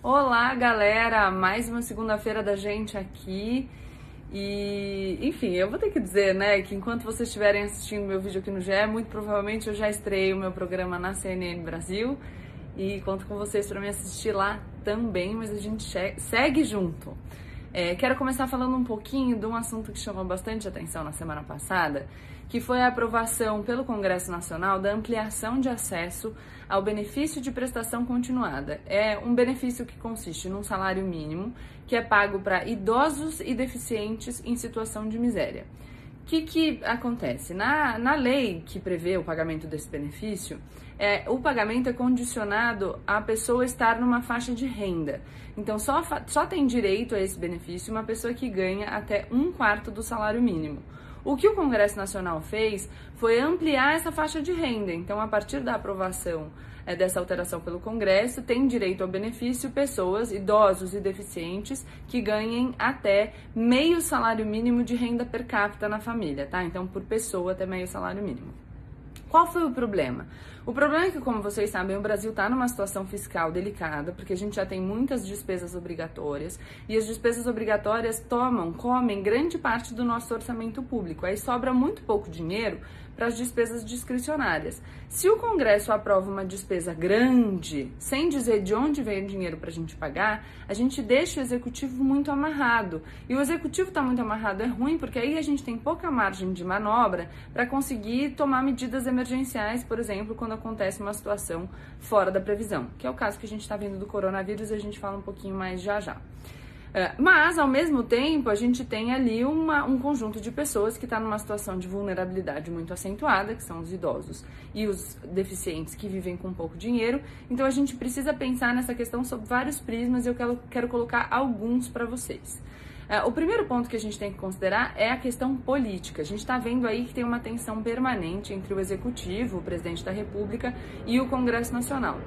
Olá, galera! Mais uma segunda-feira da gente aqui. E, enfim, eu vou ter que dizer, né, que enquanto vocês estiverem assistindo meu vídeo aqui no GE, muito provavelmente eu já estreiei o meu programa na CNN Brasil e conto com vocês para me assistir lá também, mas a gente segue junto. É, quero começar falando um pouquinho de um assunto que chamou bastante atenção na semana passada, que foi a aprovação pelo Congresso Nacional da ampliação de acesso ao benefício de prestação continuada. É um benefício que consiste num salário mínimo que é pago para idosos e deficientes em situação de miséria. O que, que acontece? Na, na lei que prevê o pagamento desse benefício, é, o pagamento é condicionado à pessoa estar numa faixa de renda. Então, só, só tem direito a esse benefício uma pessoa que ganha até um quarto do salário mínimo. O que o Congresso Nacional fez foi ampliar essa faixa de renda. Então, a partir da aprovação é, dessa alteração pelo Congresso, tem direito ao benefício pessoas, idosos e deficientes que ganhem até meio salário mínimo de renda per capita na família, tá? Então, por pessoa até meio salário mínimo. Qual foi o problema? O problema é que, como vocês sabem, o Brasil está numa situação fiscal delicada, porque a gente já tem muitas despesas obrigatórias e as despesas obrigatórias tomam, comem grande parte do nosso orçamento público. Aí sobra muito pouco dinheiro para as despesas discricionárias. Se o Congresso aprova uma despesa grande, sem dizer de onde vem o dinheiro para a gente pagar, a gente deixa o executivo muito amarrado. E o executivo está muito amarrado é ruim, porque aí a gente tem pouca margem de manobra para conseguir tomar medidas emergenciais, por exemplo, quando acontece uma situação fora da previsão, que é o caso que a gente está vendo do coronavírus a gente fala um pouquinho mais já já. É, mas, ao mesmo tempo, a gente tem ali uma, um conjunto de pessoas que está numa situação de vulnerabilidade muito acentuada, que são os idosos e os deficientes que vivem com pouco dinheiro. Então, a gente precisa pensar nessa questão sob vários prismas e eu quero, quero colocar alguns para vocês. É, o primeiro ponto que a gente tem que considerar é a questão política. A gente está vendo aí que tem uma tensão permanente entre o Executivo, o Presidente da República e o Congresso Nacional.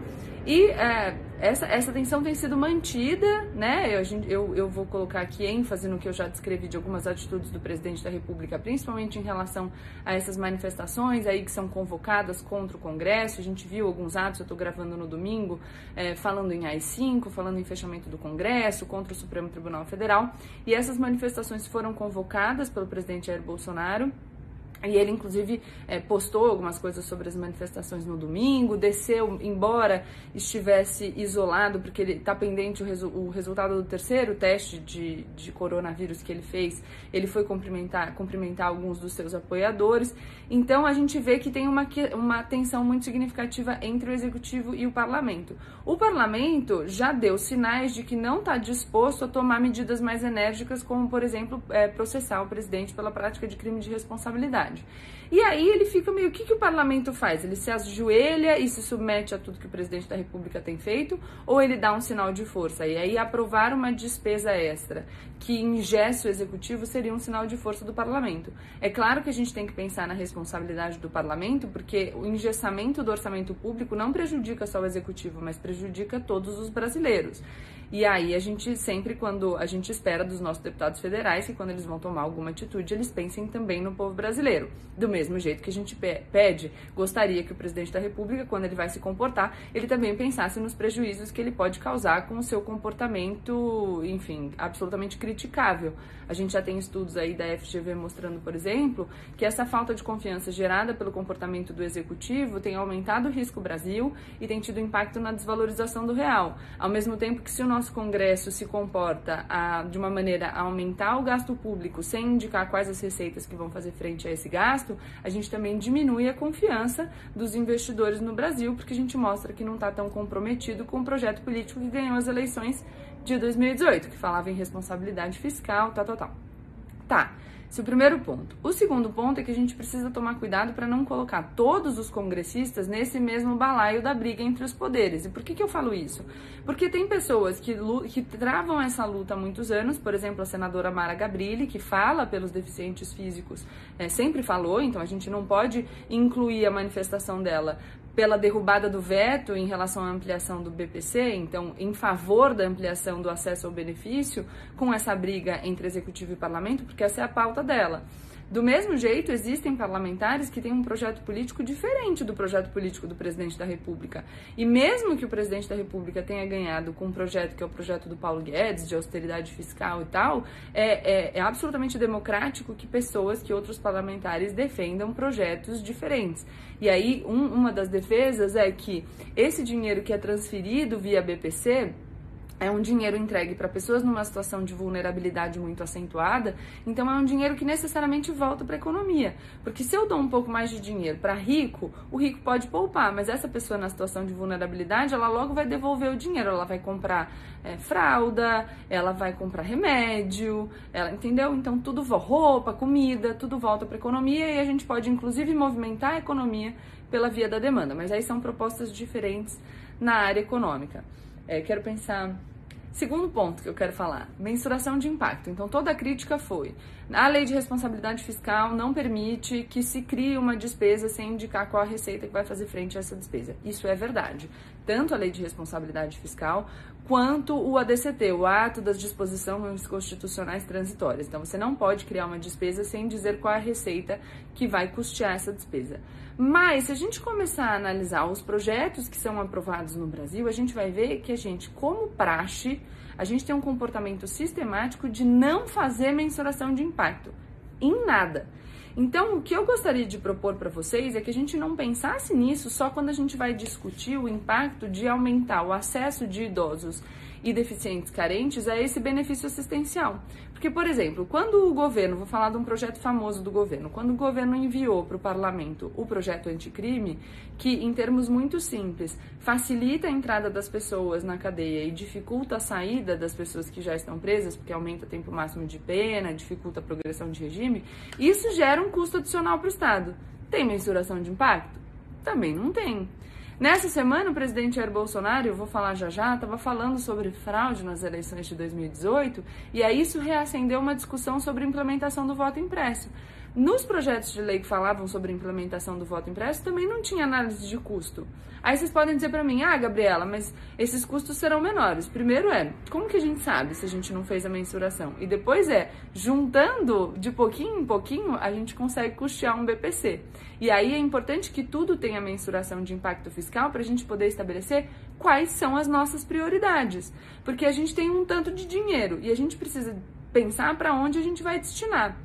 E é, essa, essa tensão tem sido mantida, né? Eu, eu, eu vou colocar aqui ênfase no que eu já descrevi de algumas atitudes do presidente da República, principalmente em relação a essas manifestações aí que são convocadas contra o Congresso. A gente viu alguns atos, eu estou gravando no domingo, é, falando em AI-5, falando em fechamento do Congresso, contra o Supremo Tribunal Federal. E essas manifestações foram convocadas pelo presidente Jair Bolsonaro e ele, inclusive, é, postou algumas coisas sobre as manifestações no domingo, desceu, embora estivesse isolado, porque ele está pendente o, resu o, resultado do terceiro teste de, de, coronavírus que ele fez. Ele foi cumprimentar, cumprimentar alguns dos seus apoiadores. Então, a gente vê que tem uma, uma tensão muito significativa entre o executivo e o parlamento. O parlamento já deu sinais de que não está disposto a tomar medidas mais enérgicas, como, por exemplo, é, processar o presidente pela prática de crime de responsabilidade verdade. E aí ele fica meio, o que, que o parlamento faz? Ele se ajoelha e se submete a tudo que o presidente da república tem feito? Ou ele dá um sinal de força? E aí aprovar uma despesa extra que ingesse o executivo seria um sinal de força do parlamento. É claro que a gente tem que pensar na responsabilidade do parlamento, porque o engessamento do orçamento público não prejudica só o executivo, mas prejudica todos os brasileiros. E aí a gente sempre, quando a gente espera dos nossos deputados federais, que quando eles vão tomar alguma atitude, eles pensem também no povo brasileiro. Do mesmo jeito que a gente pede, gostaria que o presidente da República, quando ele vai se comportar, ele também pensasse nos prejuízos que ele pode causar com o seu comportamento, enfim, absolutamente criticável. A gente já tem estudos aí da FGV mostrando, por exemplo, que essa falta de confiança gerada pelo comportamento do executivo tem aumentado o risco Brasil e tem tido impacto na desvalorização do real. Ao mesmo tempo que se o nosso nosso Congresso se comporta a, de uma maneira a aumentar o gasto público sem indicar quais as receitas que vão fazer frente a esse gasto, a gente também diminui a confiança dos investidores no Brasil, porque a gente mostra que não está tão comprometido com o projeto político que ganhou as eleições de 2018, que falava em responsabilidade fiscal, tal, tal, tal. Tá. Esse é o primeiro ponto. O segundo ponto é que a gente precisa tomar cuidado para não colocar todos os congressistas nesse mesmo balaio da briga entre os poderes. E por que, que eu falo isso? Porque tem pessoas que, que travam essa luta há muitos anos, por exemplo, a senadora Mara Gabrilli, que fala pelos deficientes físicos, é, sempre falou, então a gente não pode incluir a manifestação dela pela derrubada do veto em relação à ampliação do BPC, então em favor da ampliação do acesso ao benefício, com essa briga entre executivo e parlamento, porque essa é a pauta dela. Do mesmo jeito, existem parlamentares que têm um projeto político diferente do projeto político do presidente da República. E mesmo que o presidente da República tenha ganhado com um projeto que é o projeto do Paulo Guedes, de austeridade fiscal e tal, é, é, é absolutamente democrático que pessoas, que outros parlamentares defendam projetos diferentes. E aí, um, uma das defesas é que esse dinheiro que é transferido via BPC é um dinheiro entregue para pessoas numa situação de vulnerabilidade muito acentuada, então é um dinheiro que necessariamente volta para a economia. Porque se eu dou um pouco mais de dinheiro para rico, o rico pode poupar, mas essa pessoa na situação de vulnerabilidade, ela logo vai devolver o dinheiro, ela vai comprar é, fralda, ela vai comprar remédio, ela entendeu? Então tudo roupa, comida, tudo volta para a economia e a gente pode inclusive movimentar a economia pela via da demanda. Mas aí são propostas diferentes na área econômica. É, quero pensar Segundo ponto que eu quero falar, mensuração de impacto. Então, toda a crítica foi: a lei de responsabilidade fiscal não permite que se crie uma despesa sem indicar qual a receita que vai fazer frente a essa despesa. Isso é verdade. Tanto a lei de responsabilidade fiscal quanto o ADCT, o Ato das Disposições Constitucionais Transitórias. Então, você não pode criar uma despesa sem dizer qual é a receita que vai custear essa despesa. Mas, se a gente começar a analisar os projetos que são aprovados no Brasil, a gente vai ver que a gente, como praxe, a gente tem um comportamento sistemático de não fazer mensuração de impacto em nada. Então, o que eu gostaria de propor para vocês é que a gente não pensasse nisso só quando a gente vai discutir o impacto de aumentar o acesso de idosos e deficientes carentes a esse benefício assistencial. Porque, por exemplo, quando o governo, vou falar de um projeto famoso do governo, quando o governo enviou para o parlamento o projeto anticrime, que em termos muito simples facilita a entrada das pessoas na cadeia e dificulta a saída das pessoas que já estão presas, porque aumenta o tempo máximo de pena, dificulta a progressão de regime, isso gera um custo adicional para o Estado. Tem mensuração de impacto? Também não tem. Nessa semana, o presidente Jair Bolsonaro, eu vou falar já já, estava falando sobre fraude nas eleições de 2018 e aí isso reacendeu uma discussão sobre implementação do voto impresso. Nos projetos de lei que falavam sobre implementação do voto impresso, também não tinha análise de custo. Aí vocês podem dizer para mim, ah, Gabriela, mas esses custos serão menores. Primeiro é, como que a gente sabe se a gente não fez a mensuração? E depois é, juntando de pouquinho em pouquinho, a gente consegue custear um BPC. E aí é importante que tudo tenha mensuração de impacto fiscal para a gente poder estabelecer quais são as nossas prioridades. Porque a gente tem um tanto de dinheiro e a gente precisa pensar para onde a gente vai destinar.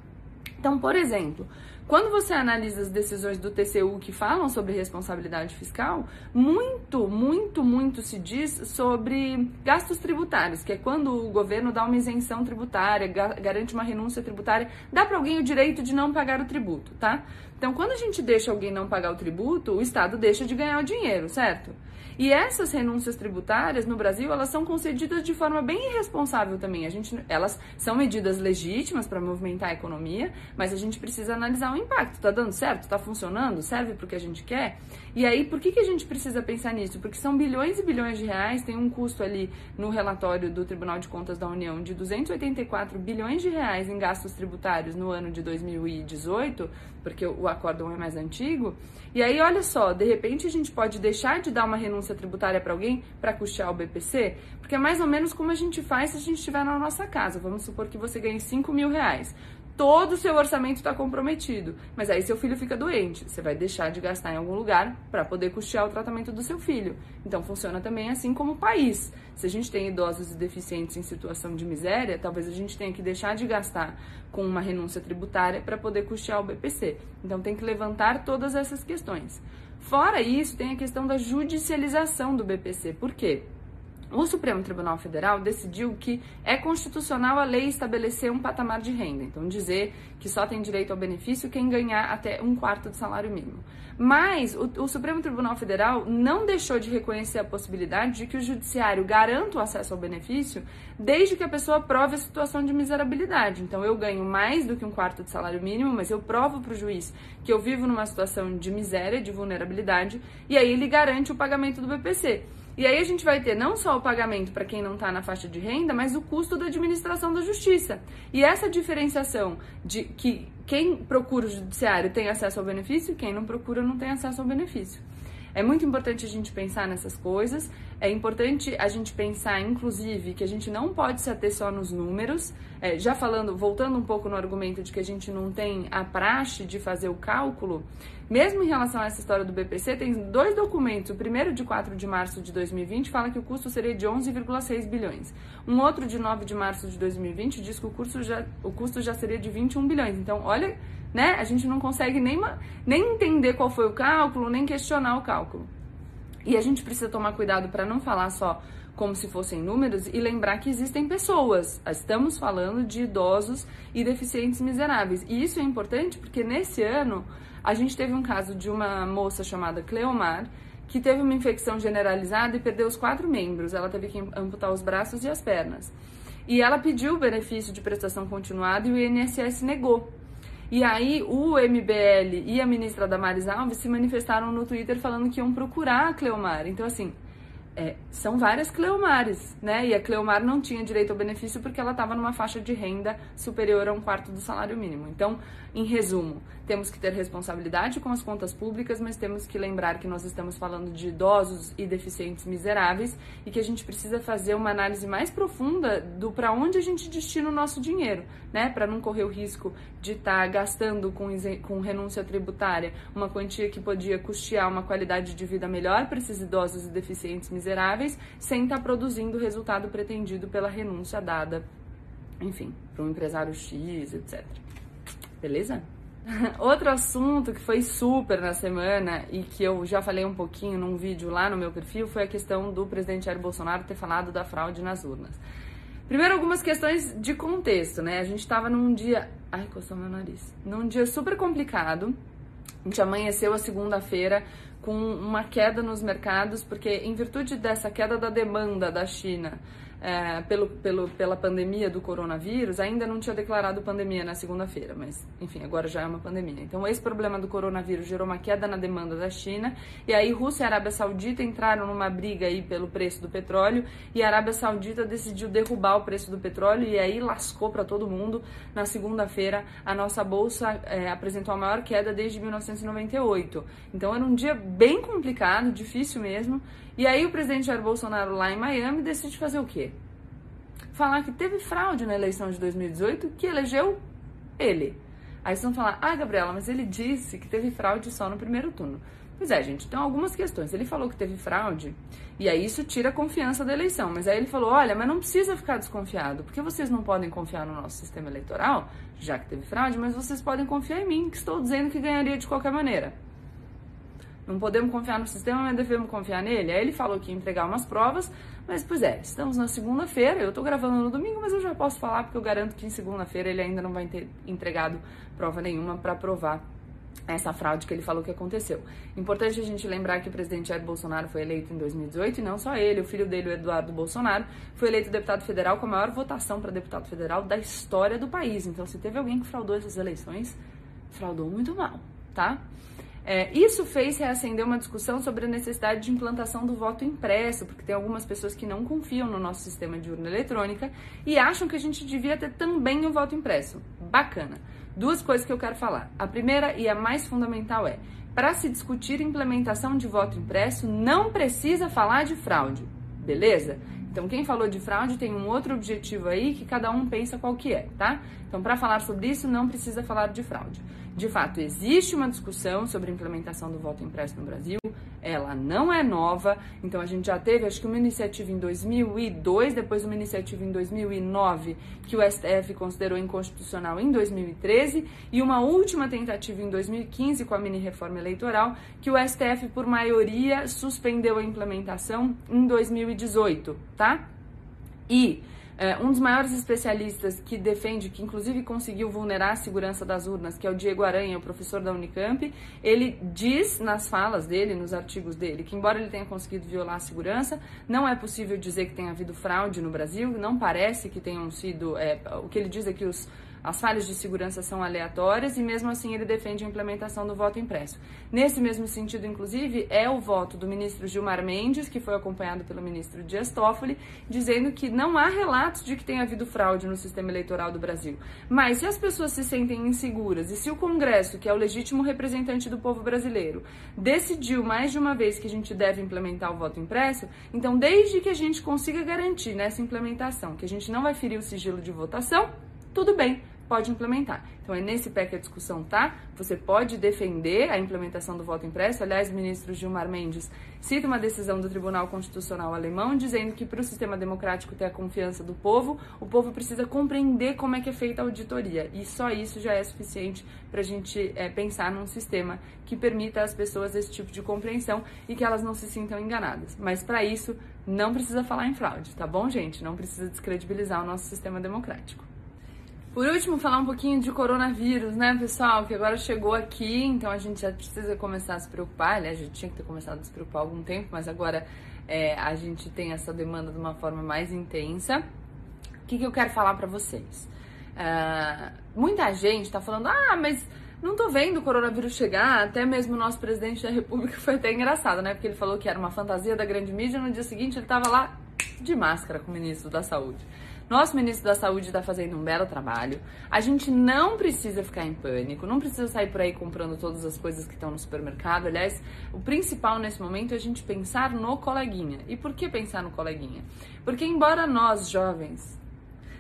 Então, por exemplo, quando você analisa as decisões do TCU que falam sobre responsabilidade fiscal, muito, muito, muito se diz sobre gastos tributários, que é quando o governo dá uma isenção tributária, garante uma renúncia tributária, dá para alguém o direito de não pagar o tributo, tá? Então, quando a gente deixa alguém não pagar o tributo, o Estado deixa de ganhar o dinheiro, certo? E essas renúncias tributárias no Brasil, elas são concedidas de forma bem irresponsável também. A gente, elas são medidas legítimas para movimentar a economia, mas a gente precisa analisar o impacto. Tá dando certo? Tá funcionando? Serve para o que a gente quer? E aí, por que, que a gente precisa pensar nisso? Porque são bilhões e bilhões de reais, tem um custo ali no relatório do Tribunal de Contas da União de 284 bilhões de reais em gastos tributários no ano de 2018, porque o acórdão é mais antigo. E aí, olha só, de repente a gente pode deixar de dar uma renúncia tributária para alguém para custear o BPC? Porque é mais ou menos como a gente faz se a gente estiver na nossa casa. Vamos supor que você ganhe 5 mil reais todo o seu orçamento está comprometido. Mas aí seu filho fica doente, você vai deixar de gastar em algum lugar para poder custear o tratamento do seu filho. Então funciona também assim como o país. Se a gente tem idosos e deficientes em situação de miséria, talvez a gente tenha que deixar de gastar com uma renúncia tributária para poder custear o BPC. Então tem que levantar todas essas questões. Fora isso, tem a questão da judicialização do BPC. Por quê? O Supremo Tribunal Federal decidiu que é constitucional a lei estabelecer um patamar de renda, então dizer que só tem direito ao benefício quem ganhar até um quarto do salário mínimo. Mas o, o, Supremo Tribunal Federal não deixou de reconhecer a possibilidade de que o judiciário garanta o acesso ao benefício desde que a pessoa prove a situação de miserabilidade. Então eu ganho mais do que um quarto do salário mínimo, mas eu provo para o juiz que eu vivo numa situação de miséria, de vulnerabilidade, e aí ele garante o pagamento do BPC. E aí a gente vai ter não só o pagamento para quem não está na faixa de renda, mas o custo da administração da justiça. E essa diferenciação de que quem procura o judiciário tem acesso ao benefício, quem não procura não tem acesso ao benefício. É muito importante a gente pensar nessas coisas. É importante a gente pensar, inclusive, que a gente não pode se ater só nos números. É, já falando, voltando um pouco no argumento de que a gente não tem a praxe de fazer o cálculo, mesmo em relação a essa história do BPC, tem dois documentos. O primeiro, de 4 de março de 2020, fala que o custo seria de 11,6 bilhões. Um outro, de 9 de março de 2020, diz que o, custo já, o custo já seria de 21 bilhões. Então, olha, né? A gente não consegue nem, nem entender qual foi o cálculo, nem questionar o cálculo. E a gente precisa tomar cuidado para não falar só como se fossem números e lembrar que existem pessoas. Estamos falando de idosos e deficientes miseráveis. E isso é importante porque nesse ano a gente teve um caso de uma moça chamada Cleomar que teve uma infecção generalizada e perdeu os quatro membros. Ela teve que amputar os braços e as pernas. E ela pediu o benefício de prestação continuada e o INSS negou. E aí o MBL e a ministra Damares Alves se manifestaram no Twitter falando que iam procurar a Cleomar. Então, assim, é, são várias Cleomares, né? E a Cleomar não tinha direito ao benefício porque ela estava numa faixa de renda superior a um quarto do salário mínimo. Então, em resumo, temos que ter responsabilidade com as contas públicas, mas temos que lembrar que nós estamos falando de idosos e deficientes miseráveis e que a gente precisa fazer uma análise mais profunda do para onde a gente destina o nosso dinheiro, né? Para não correr o risco de estar tá gastando com, com renúncia tributária uma quantia que podia custear uma qualidade de vida melhor para esses idosos e deficientes miseráveis, sem estar tá produzindo o resultado pretendido pela renúncia dada, enfim, para um empresário X, etc. Beleza? Outro assunto que foi super na semana e que eu já falei um pouquinho num vídeo lá no meu perfil foi a questão do presidente Jair Bolsonaro ter falado da fraude nas urnas. Primeiro, algumas questões de contexto, né? A gente estava num dia. Ai, coçou meu nariz. Num dia super complicado. A gente amanheceu a segunda-feira com uma queda nos mercados, porque em virtude dessa queda da demanda da China é, pelo, pelo, pela pandemia do coronavírus, ainda não tinha declarado pandemia na segunda-feira, mas enfim, agora já é uma pandemia. Então, esse problema do coronavírus gerou uma queda na demanda da China, e aí Rússia e Arábia Saudita entraram numa briga aí pelo preço do petróleo, e a Arábia Saudita decidiu derrubar o preço do petróleo, e aí lascou para todo mundo. Na segunda-feira, a nossa bolsa é, apresentou a maior queda desde 1998. Então, era um dia bem complicado, difícil mesmo. E aí o presidente Jair Bolsonaro lá em Miami decide fazer o quê? Falar que teve fraude na eleição de 2018 que elegeu ele. Aí vocês vão falar, ah, Gabriela, mas ele disse que teve fraude só no primeiro turno. Pois é, gente, então algumas questões. Ele falou que teve fraude, e aí isso tira a confiança da eleição. Mas aí ele falou: olha, mas não precisa ficar desconfiado, porque vocês não podem confiar no nosso sistema eleitoral, já que teve fraude, mas vocês podem confiar em mim, que estou dizendo que ganharia de qualquer maneira. Não podemos confiar no sistema, mas devemos confiar nele. Aí ele falou que ia entregar umas provas, mas pois é, estamos na segunda-feira, eu estou gravando no domingo, mas eu já posso falar porque eu garanto que em segunda-feira ele ainda não vai ter entregado prova nenhuma para provar essa fraude que ele falou que aconteceu. Importante a gente lembrar que o presidente Jair Bolsonaro foi eleito em 2018 e não só ele, o filho dele, o Eduardo Bolsonaro, foi eleito deputado federal com a maior votação para deputado federal da história do país. Então, se teve alguém que fraudou essas eleições, fraudou muito mal, tá? É, isso fez reacender uma discussão sobre a necessidade de implantação do voto impresso, porque tem algumas pessoas que não confiam no nosso sistema de urna eletrônica e acham que a gente devia ter também o voto impresso. Bacana. Duas coisas que eu quero falar. A primeira e a mais fundamental é: para se discutir implementação de voto impresso, não precisa falar de fraude, beleza? Então, quem falou de fraude tem um outro objetivo aí que cada um pensa qual que é, tá? Então, para falar sobre isso, não precisa falar de fraude. De fato, existe uma discussão sobre a implementação do voto impresso no Brasil, ela não é nova, então a gente já teve, acho que uma iniciativa em 2002, depois uma iniciativa em 2009, que o STF considerou inconstitucional em 2013, e uma última tentativa em 2015 com a mini-reforma eleitoral, que o STF, por maioria, suspendeu a implementação em 2018, tá? E um dos maiores especialistas que defende, que inclusive conseguiu vulnerar a segurança das urnas, que é o Diego Aranha, o professor da Unicamp, ele diz nas falas dele, nos artigos dele, que embora ele tenha conseguido violar a segurança, não é possível dizer que tenha havido fraude no Brasil, não parece que tenham sido. É, o que ele diz é que os As falhas de segurança são aleatórias e mesmo assim ele defende a implementação do voto impresso. Nesse mesmo sentido, inclusive, é o voto do ministro Gilmar Mendes, que foi acompanhado pelo ministro Dias Toffoli, dizendo que não há relatos de que tenha havido fraude no sistema eleitoral do Brasil. Mas se as pessoas se sentem inseguras e se o Congresso, que é o legítimo representante do povo brasileiro, decidiu mais de uma vez que a gente deve implementar o voto impresso, então desde que a gente consiga garantir nessa implementação que a gente não vai ferir o sigilo de votação, tudo bem pode implementar. Então é nesse pé que a discussão tá. Você pode defender a implementação do voto impresso. Aliás, o ministro Gilmar Mendes cita uma decisão do Tribunal Constitucional alemão dizendo que para o sistema democrático ter a confiança do povo, o povo precisa compreender como é que é feita a auditoria. E só isso já é suficiente para a gente é, pensar num sistema que permita às pessoas esse tipo de compreensão e que elas não se sintam enganadas. Mas para isso, não precisa falar em fraude, tá bom, gente? Não precisa descredibilizar o nosso sistema democrático. Por último, falar um pouquinho de coronavírus, né, pessoal? Que agora chegou aqui, então a gente já precisa começar a se preocupar. Aliás, gente tinha que ter começado a se preocupar há algum tempo, mas agora é, a gente tem essa demanda de uma forma mais intensa. O que, que eu quero falar para vocês? Uh, muita gente tá falando, ah, mas não tô vendo o coronavírus chegar. Até mesmo o nosso presidente da República foi até engraçado, né? Porque ele falou que era uma fantasia da grande mídia. No dia seguinte, ele tava lá de máscara com o ministro da Saúde. Nosso ministro da Saúde está fazendo um belo trabalho. A gente não precisa ficar em pânico, não precisa sair por aí comprando todas as coisas que estão no supermercado. Aliás, o principal nesse momento é a gente pensar no coleguinha. E por que pensar no coleguinha? Porque, embora nós, jovens,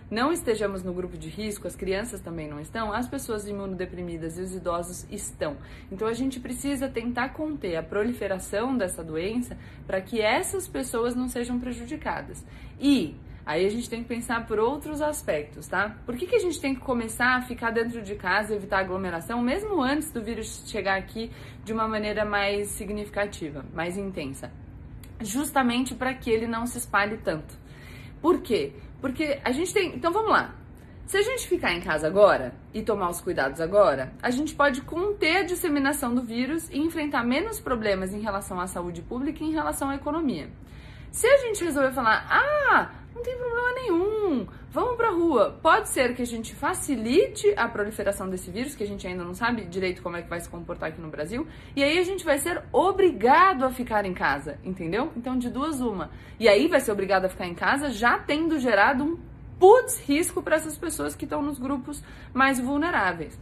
não estejamos no grupo de risco, as crianças também não estão, as pessoas imunodeprimidas e os idosos estão. Então a gente precisa tentar conter a proliferação dessa doença para que essas pessoas não sejam prejudicadas. E Aí a gente tem que pensar por outros aspectos, tá? Por que, que a gente tem que começar a ficar dentro de casa, evitar aglomeração, mesmo antes do vírus chegar aqui de uma maneira mais significativa, mais intensa? Justamente para que ele não se espalhe tanto. Por quê? Porque a gente tem. Então vamos lá. Se a gente ficar em casa agora e tomar os cuidados agora, a gente pode conter a disseminação do vírus e enfrentar menos problemas em relação à saúde pública e em relação à economia. Se a gente resolver falar, ah, não tem problema nenhum. Vamos pra rua. Pode ser que a gente facilite a proliferação desse vírus, que a gente ainda não sabe direito como é que vai se comportar aqui no Brasil, e aí a gente vai ser obrigado a ficar em casa, entendeu? Então, de duas, uma. E aí vai ser obrigado a ficar em casa, já tendo gerado um putz risco para essas pessoas que estão nos grupos mais vulneráveis.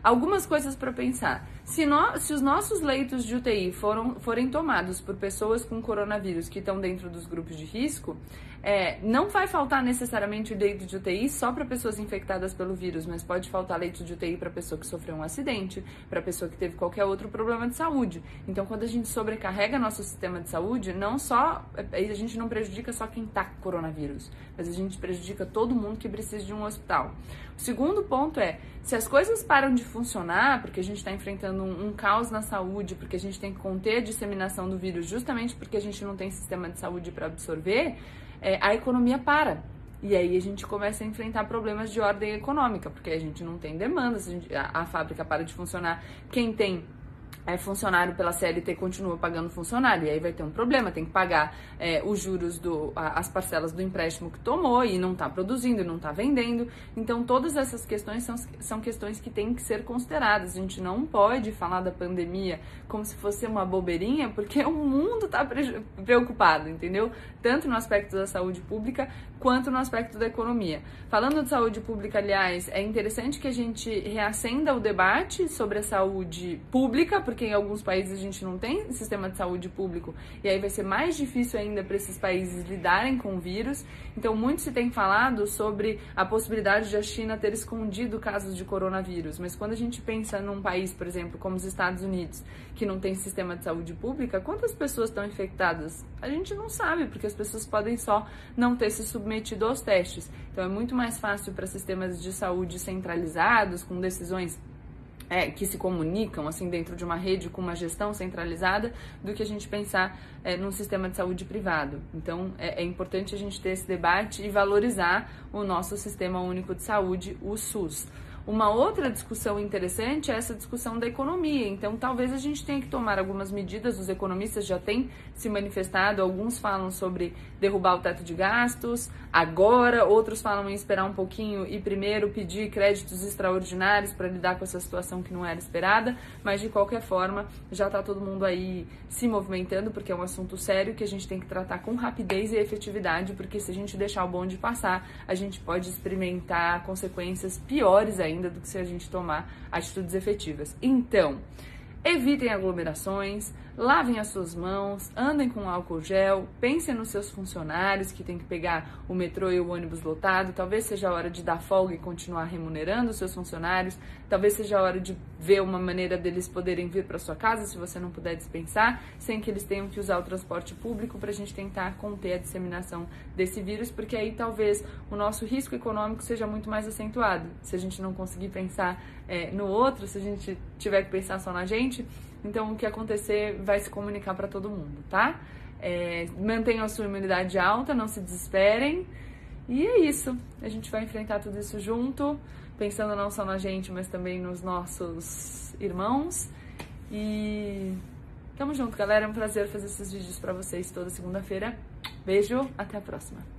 Algumas coisas para pensar. Se, nós, se os nossos leitos de UTI foram, forem tomados por pessoas com coronavírus que estão dentro dos grupos de risco, é, não vai faltar necessariamente leito de UTI só para pessoas infectadas pelo vírus, mas pode faltar leito de UTI para pessoa que sofreu um acidente, para pessoa que teve qualquer outro problema de saúde. Então, quando a gente sobrecarrega nosso sistema de saúde, não só é, a gente não prejudica só quem está com coronavírus, mas a gente prejudica todo mundo que precisa de um hospital. O segundo ponto é, se as coisas param de funcionar, porque a gente está enfrentando um, um, caos na saúde, porque a gente tem que conter a disseminação do vírus justamente porque a gente não tem sistema de saúde para absorver, é, a economia para. E aí a gente começa a enfrentar problemas de ordem econômica, porque a gente não tem demanda, a, a fábrica para de funcionar. Quem tem é, funcionário pela CLT continua pagando funcionário, e aí vai ter um problema, tem que pagar é, os juros, do, a, as parcelas do empréstimo que tomou e não está produzindo não está vendendo. Então, todas essas questões são, são questões que têm que ser consideradas. A gente não pode falar da pandemia como se fosse uma bobeirinha, porque o mundo está preocupado, entendeu? Tanto no aspecto da saúde pública quanto no aspecto da economia. Falando de saúde pública, aliás, é interessante que a gente reacenda o debate sobre a saúde pública, porque em alguns países a gente não tem sistema de saúde público e aí vai ser mais difícil ainda para esses países lidarem com o vírus. Então, muito se tem falado sobre a possibilidade de a China ter escondido casos de coronavírus, mas quando a gente pensa num país, por exemplo, como os Estados Unidos, que não tem sistema de saúde pública, quantas pessoas estão infectadas? A gente não sabe, porque as pessoas podem só não ter se submetido aos testes. Então, é muito mais fácil para sistemas de saúde centralizados, com decisões é, que se comunicam assim dentro de uma rede com uma gestão centralizada do que a gente pensar é, num sistema de saúde privado. Então é, é, importante a gente ter esse debate e valorizar o nosso sistema único de saúde, o SUS. Uma outra discussão interessante é essa discussão da economia. Então, talvez a gente tenha que tomar algumas medidas. Os economistas já têm se manifestado. Alguns falam sobre derrubar o teto de gastos agora, outros falam em esperar um pouquinho e primeiro pedir créditos extraordinários para lidar com essa situação que não era esperada. Mas, de qualquer forma, já está todo mundo aí se movimentando, porque é um assunto sério que a gente tem que tratar com rapidez e efetividade, porque se a gente deixar o bonde passar, a gente pode experimentar consequências piores ainda ainda do que se a gente tomar atitudes efetivas. Então, evitem aglomerações, lavem as suas mãos, andem com álcool gel, pensem nos seus funcionários que tem que pegar o metrô e o ônibus lotado. Talvez seja a hora de dar folga e continuar remunerando os seus funcionários. Talvez seja a hora de ver uma maneira deles poderem vir para sua casa, se você não puder dispensar, sem que eles tenham que usar o transporte público para a gente tentar conter a disseminação desse vírus, porque aí talvez o nosso risco econômico seja muito mais acentuado. Se a gente não conseguir pensar é, no outro, se a gente tiver que pensar só na gente, então, o que acontecer vai se comunicar para todo mundo, tá? É, mantenham a sua imunidade alta, não se desesperem. E é isso. A gente vai enfrentar tudo isso junto, pensando não só na gente, mas também nos nossos irmãos. E tamo junto, galera. É um prazer fazer esses vídeos para vocês toda segunda-feira. Beijo, até a próxima.